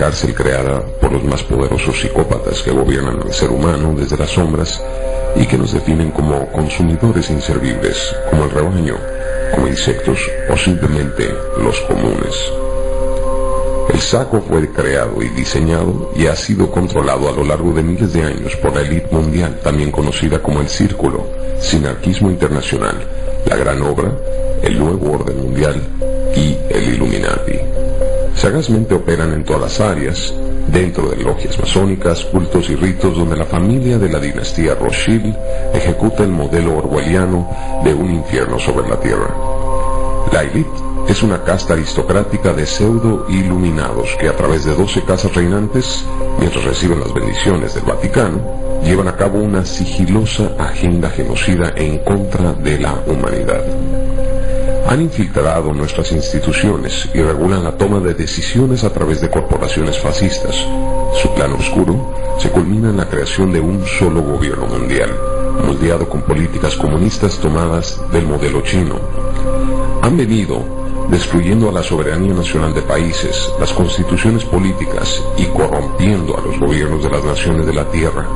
cárcel creada por los más poderosos psicópatas que gobiernan al ser humano desde las sombras y que nos definen como consumidores inservibles, como el rebaño, como insectos o simplemente los comunes. El saco fue creado y diseñado y ha sido controlado a lo largo de miles de años por la élite mundial, también conocida como el Círculo, Sinarquismo Internacional, la Gran Obra, el Nuevo Orden Mundial y el Illuminati. Sagazmente operan en todas las áreas, dentro de logias masónicas, cultos y ritos donde la familia de la dinastía Rothschild ejecuta el modelo orwelliano de un infierno sobre la tierra. La élite es una casta aristocrática de pseudo iluminados que a través de doce casas reinantes, mientras reciben las bendiciones del Vaticano, llevan a cabo una sigilosa agenda genocida en contra de la humanidad. Han infiltrado nuestras instituciones y regulan la toma de decisiones a través de corporaciones fascistas. Su plan oscuro se culmina en la creación de un solo gobierno mundial, moldeado con políticas comunistas tomadas del modelo chino. Han venido destruyendo a la soberanía nacional de países, las constituciones políticas y corrompiendo a los gobiernos de las naciones de la Tierra.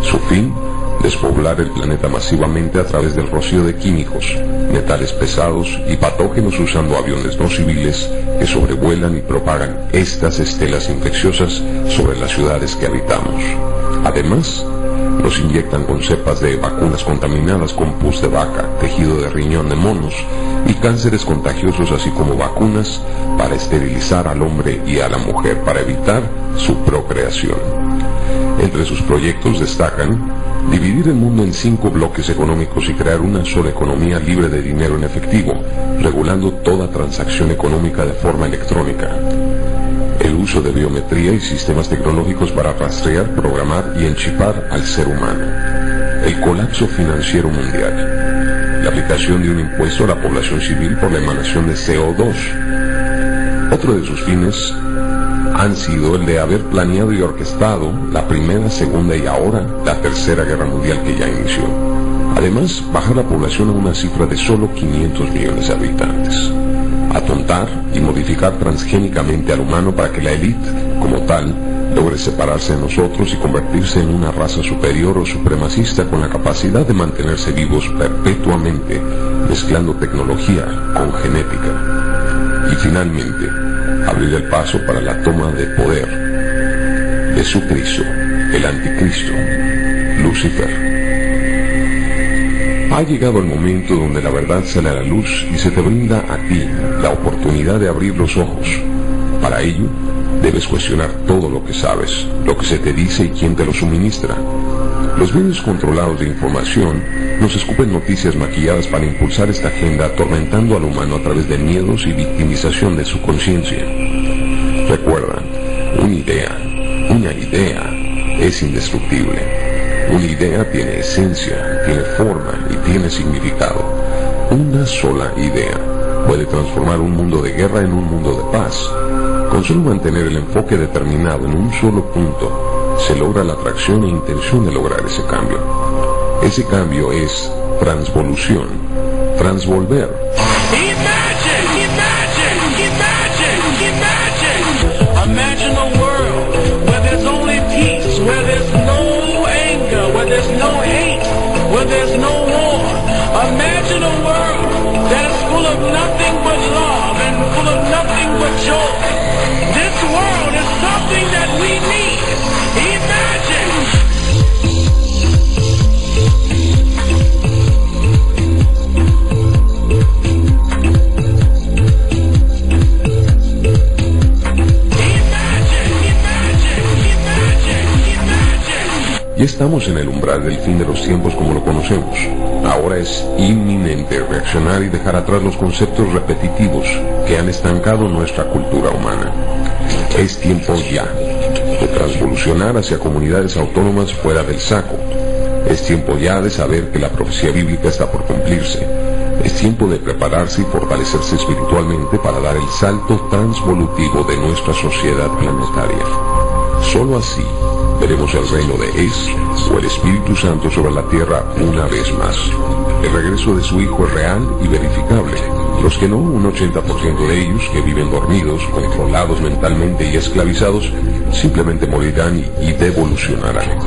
Su fin, despoblar el planeta masivamente a través del rocío de químicos, metales pesados y patógenos usando aviones no civiles que sobrevuelan y propagan estas estelas infecciosas sobre las ciudades que habitamos. Además, los inyectan con cepas de vacunas contaminadas con pus de vaca, tejido de riñón de monos y cánceres contagiosos así como vacunas para esterilizar al hombre y a la mujer para evitar su procreación. Entre sus proyectos destacan dividir el mundo en cinco bloques económicos y crear una sola economía libre de dinero en efectivo, regulando toda transacción económica de forma electrónica el uso de biometría y sistemas tecnológicos para rastrear, programar y enchipar al ser humano, el colapso financiero mundial, la aplicación de un impuesto a la población civil por la emanación de CO2. Otro de sus fines han sido el de haber planeado y orquestado la primera, segunda y ahora la tercera guerra mundial que ya inició. Además, bajar la población a una cifra de solo 500 millones de habitantes atontar y modificar transgénicamente al humano para que la élite, como tal, logre separarse de nosotros y convertirse en una raza superior o supremacista con la capacidad de mantenerse vivos perpetuamente, mezclando tecnología con genética. Y finalmente, abrir el paso para la toma de poder de su Cristo, el anticristo, Lucifer. Ha llegado el momento donde la verdad sale a la luz y se te brinda a ti la oportunidad de abrir los ojos. Para ello, debes cuestionar todo lo que sabes, lo que se te dice y quién te lo suministra. Los medios controlados de información nos escupen noticias maquilladas para impulsar esta agenda atormentando al humano a través de miedos y victimización de su conciencia. Recuerda, una idea, una idea es indestructible. Una idea tiene esencia, tiene forma y tiene significado. Una sola idea puede transformar un mundo de guerra en un mundo de paz. Con solo mantener el enfoque determinado en un solo punto, se logra la atracción e intención de lograr ese cambio. Ese cambio es transvolución, transvolver. original Ya estamos en el umbral del fin de los tiempos como lo conocemos. Ahora es inminente reaccionar y dejar atrás los conceptos repetitivos que han estancado nuestra cultura humana. Es tiempo ya de transvolucionar hacia comunidades autónomas fuera del saco. Es tiempo ya de saber que la profecía bíblica está por cumplirse. Es tiempo de prepararse y fortalecerse espiritualmente para dar el salto transvolutivo de nuestra sociedad planetaria. Solo así veremos el reino de Es o el Espíritu Santo sobre la tierra una vez más. El regreso de su Hijo es real y verificable. Los que no, un 80% de ellos que viven dormidos, controlados mentalmente y esclavizados, simplemente morirán y devolucionarán.